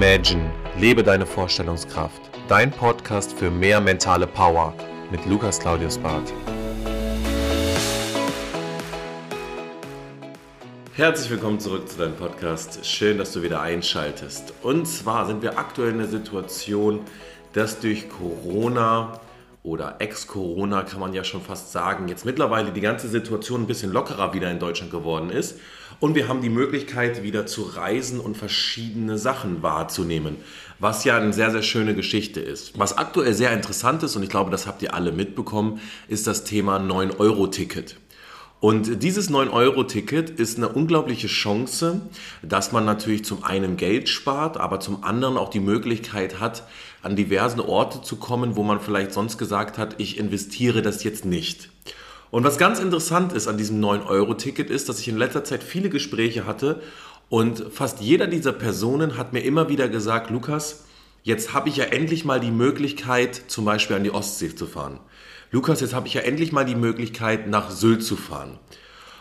Imagine, lebe deine Vorstellungskraft. Dein Podcast für mehr mentale Power mit Lukas Claudius Barth. Herzlich willkommen zurück zu deinem Podcast. Schön, dass du wieder einschaltest. Und zwar sind wir aktuell in der Situation, dass durch Corona oder Ex-Corona kann man ja schon fast sagen, jetzt mittlerweile die ganze Situation ein bisschen lockerer wieder in Deutschland geworden ist. Und wir haben die Möglichkeit, wieder zu reisen und verschiedene Sachen wahrzunehmen, was ja eine sehr, sehr schöne Geschichte ist. Was aktuell sehr interessant ist, und ich glaube, das habt ihr alle mitbekommen, ist das Thema 9-Euro-Ticket. Und dieses 9-Euro-Ticket ist eine unglaubliche Chance, dass man natürlich zum einen Geld spart, aber zum anderen auch die Möglichkeit hat, an diversen Orte zu kommen, wo man vielleicht sonst gesagt hat, ich investiere das jetzt nicht. Und was ganz interessant ist an diesem 9-Euro-Ticket ist, dass ich in letzter Zeit viele Gespräche hatte und fast jeder dieser Personen hat mir immer wieder gesagt, Lukas, jetzt habe ich ja endlich mal die Möglichkeit, zum Beispiel an die Ostsee zu fahren. Lukas, jetzt habe ich ja endlich mal die Möglichkeit, nach Sylt zu fahren.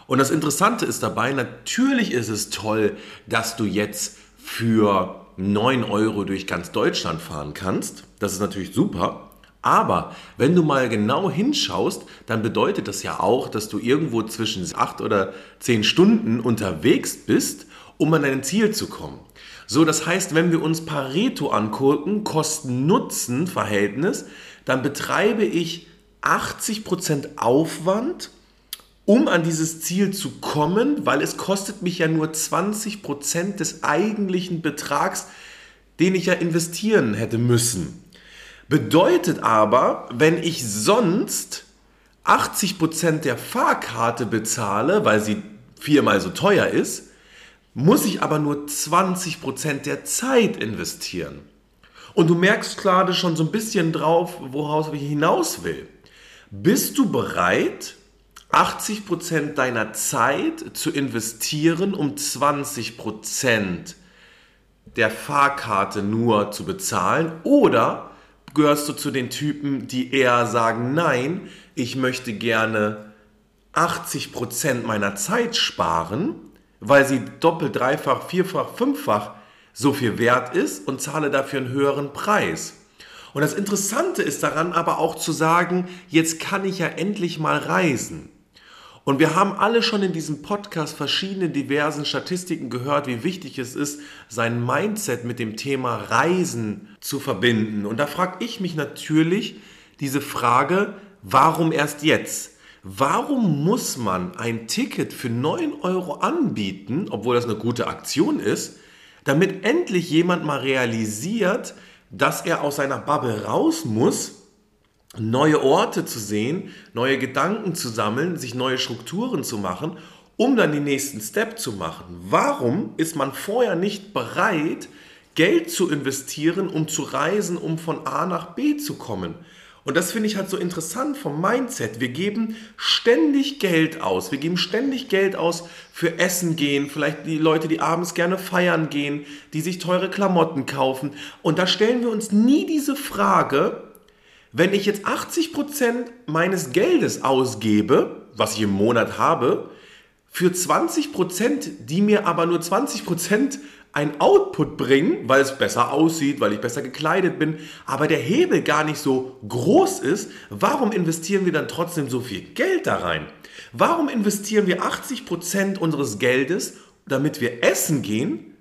Und das Interessante ist dabei, natürlich ist es toll, dass du jetzt für 9 Euro durch ganz Deutschland fahren kannst. Das ist natürlich super. Aber wenn du mal genau hinschaust, dann bedeutet das ja auch, dass du irgendwo zwischen 8 oder 10 Stunden unterwegs bist, um an dein Ziel zu kommen. So, das heißt, wenn wir uns Pareto angucken, Kosten-Nutzen-Verhältnis, dann betreibe ich 80% Aufwand, um an dieses Ziel zu kommen, weil es kostet mich ja nur 20% des eigentlichen Betrags, den ich ja investieren hätte müssen. Bedeutet aber, wenn ich sonst 80% der Fahrkarte bezahle, weil sie viermal so teuer ist, muss ich aber nur 20% der Zeit investieren. Und du merkst gerade schon so ein bisschen drauf, woraus ich hinaus will. Bist du bereit, 80% deiner Zeit zu investieren, um 20% der Fahrkarte nur zu bezahlen? Oder gehörst du zu den Typen, die eher sagen, nein, ich möchte gerne 80% meiner Zeit sparen, weil sie doppelt, dreifach, vierfach, fünffach so viel wert ist und zahle dafür einen höheren Preis. Und das Interessante ist daran aber auch zu sagen, jetzt kann ich ja endlich mal reisen. Und wir haben alle schon in diesem Podcast verschiedene diversen Statistiken gehört, wie wichtig es ist, sein Mindset mit dem Thema Reisen zu verbinden. Und da frage ich mich natürlich diese Frage, warum erst jetzt? Warum muss man ein Ticket für 9 Euro anbieten, obwohl das eine gute Aktion ist, damit endlich jemand mal realisiert, dass er aus seiner Bubble raus muss, neue Orte zu sehen, neue Gedanken zu sammeln, sich neue Strukturen zu machen, um dann den nächsten Step zu machen. Warum ist man vorher nicht bereit, Geld zu investieren, um zu reisen, um von A nach B zu kommen? Und das finde ich halt so interessant vom Mindset. Wir geben ständig Geld aus. Wir geben ständig Geld aus für Essen gehen, vielleicht die Leute, die abends gerne feiern gehen, die sich teure Klamotten kaufen. Und da stellen wir uns nie diese Frage, wenn ich jetzt 80% meines Geldes ausgebe, was ich im Monat habe, für 20%, die mir aber nur 20% ein Output bringen, weil es besser aussieht, weil ich besser gekleidet bin, aber der Hebel gar nicht so groß ist, warum investieren wir dann trotzdem so viel Geld da rein? Warum investieren wir 80% unseres Geldes, damit wir essen gehen,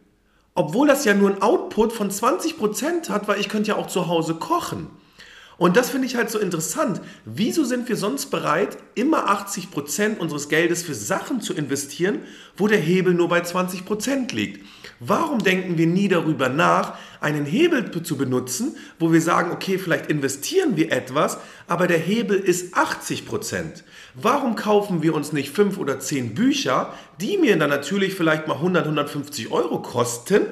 obwohl das ja nur ein Output von 20% hat, weil ich könnte ja auch zu Hause kochen. Und das finde ich halt so interessant. Wieso sind wir sonst bereit, immer 80% unseres Geldes für Sachen zu investieren, wo der Hebel nur bei 20% liegt? Warum denken wir nie darüber nach, einen Hebel zu benutzen, wo wir sagen, okay, vielleicht investieren wir etwas, aber der Hebel ist 80%? Warum kaufen wir uns nicht 5 oder 10 Bücher, die mir dann natürlich vielleicht mal 100, 150 Euro kosten,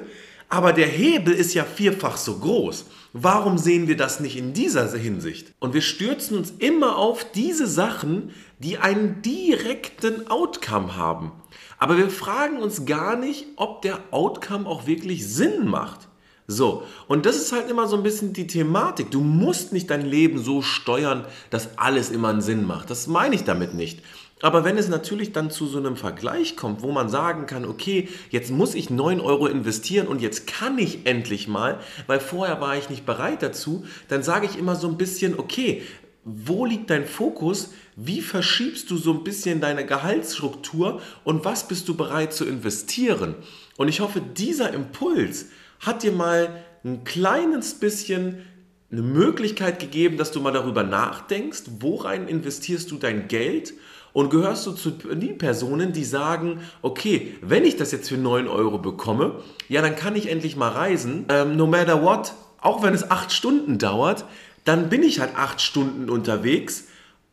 aber der Hebel ist ja vierfach so groß. Warum sehen wir das nicht in dieser Hinsicht? Und wir stürzen uns immer auf diese Sachen, die einen direkten Outcome haben. Aber wir fragen uns gar nicht, ob der Outcome auch wirklich Sinn macht. So, und das ist halt immer so ein bisschen die Thematik. Du musst nicht dein Leben so steuern, dass alles immer einen Sinn macht. Das meine ich damit nicht. Aber wenn es natürlich dann zu so einem Vergleich kommt, wo man sagen kann, okay, jetzt muss ich 9 Euro investieren und jetzt kann ich endlich mal, weil vorher war ich nicht bereit dazu, dann sage ich immer so ein bisschen, okay, wo liegt dein Fokus? Wie verschiebst du so ein bisschen deine Gehaltsstruktur und was bist du bereit zu investieren? Und ich hoffe, dieser Impuls hat dir mal ein kleines bisschen eine Möglichkeit gegeben, dass du mal darüber nachdenkst, worein investierst du dein Geld und gehörst du zu den Personen, die sagen, okay, wenn ich das jetzt für 9 Euro bekomme, ja, dann kann ich endlich mal reisen, ähm, no matter what, auch wenn es 8 Stunden dauert, dann bin ich halt 8 Stunden unterwegs.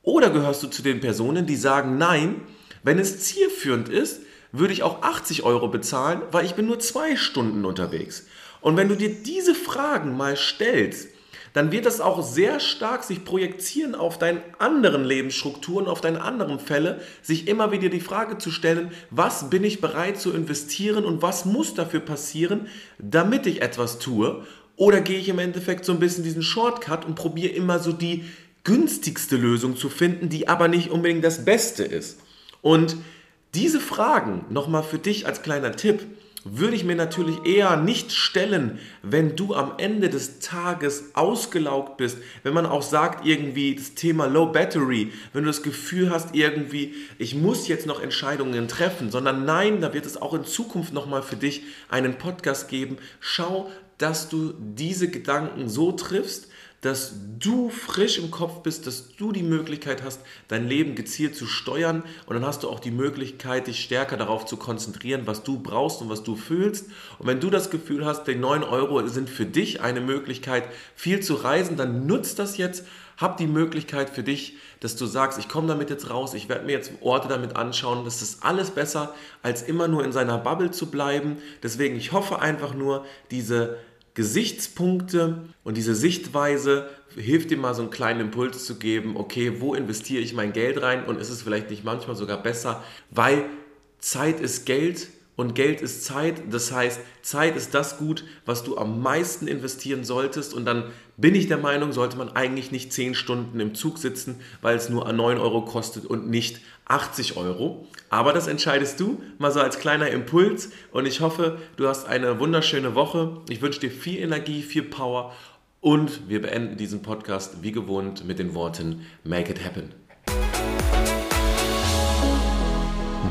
Oder gehörst du zu den Personen, die sagen, nein, wenn es zielführend ist, würde ich auch 80 Euro bezahlen, weil ich bin nur 2 Stunden unterwegs. Und wenn du dir diese Fragen mal stellst, dann wird das auch sehr stark sich projizieren auf deine anderen Lebensstrukturen, auf deine anderen Fälle, sich immer wieder die Frage zu stellen, was bin ich bereit zu investieren und was muss dafür passieren, damit ich etwas tue? Oder gehe ich im Endeffekt so ein bisschen diesen Shortcut und probiere immer so die günstigste Lösung zu finden, die aber nicht unbedingt das Beste ist? Und diese Fragen, nochmal für dich als kleiner Tipp, würde ich mir natürlich eher nicht stellen, wenn du am Ende des Tages ausgelaugt bist, wenn man auch sagt irgendwie das Thema Low Battery, wenn du das Gefühl hast irgendwie, ich muss jetzt noch Entscheidungen treffen, sondern nein, da wird es auch in Zukunft nochmal für dich einen Podcast geben. Schau, dass du diese Gedanken so triffst, dass du frisch im Kopf bist, dass du die Möglichkeit hast, dein Leben gezielt zu steuern und dann hast du auch die Möglichkeit, dich stärker darauf zu konzentrieren, was du brauchst und was du fühlst. Und wenn du das Gefühl hast, die 9 Euro sind für dich eine Möglichkeit, viel zu reisen, dann nutzt das jetzt. Hab die Möglichkeit für dich, dass du sagst, ich komme damit jetzt raus, ich werde mir jetzt Orte damit anschauen. Das ist alles besser, als immer nur in seiner Bubble zu bleiben. Deswegen, ich hoffe einfach nur, diese Gesichtspunkte und diese Sichtweise hilft dir mal so einen kleinen Impuls zu geben, okay, wo investiere ich mein Geld rein und ist es vielleicht nicht manchmal sogar besser, weil Zeit ist Geld und Geld ist Zeit. Das heißt, Zeit ist das Gut, was du am meisten investieren solltest. Und dann bin ich der Meinung, sollte man eigentlich nicht 10 Stunden im Zug sitzen, weil es nur 9 Euro kostet und nicht 80 Euro. Aber das entscheidest du, mal so als kleiner Impuls. Und ich hoffe, du hast eine wunderschöne Woche. Ich wünsche dir viel Energie, viel Power. Und wir beenden diesen Podcast wie gewohnt mit den Worten Make it happen.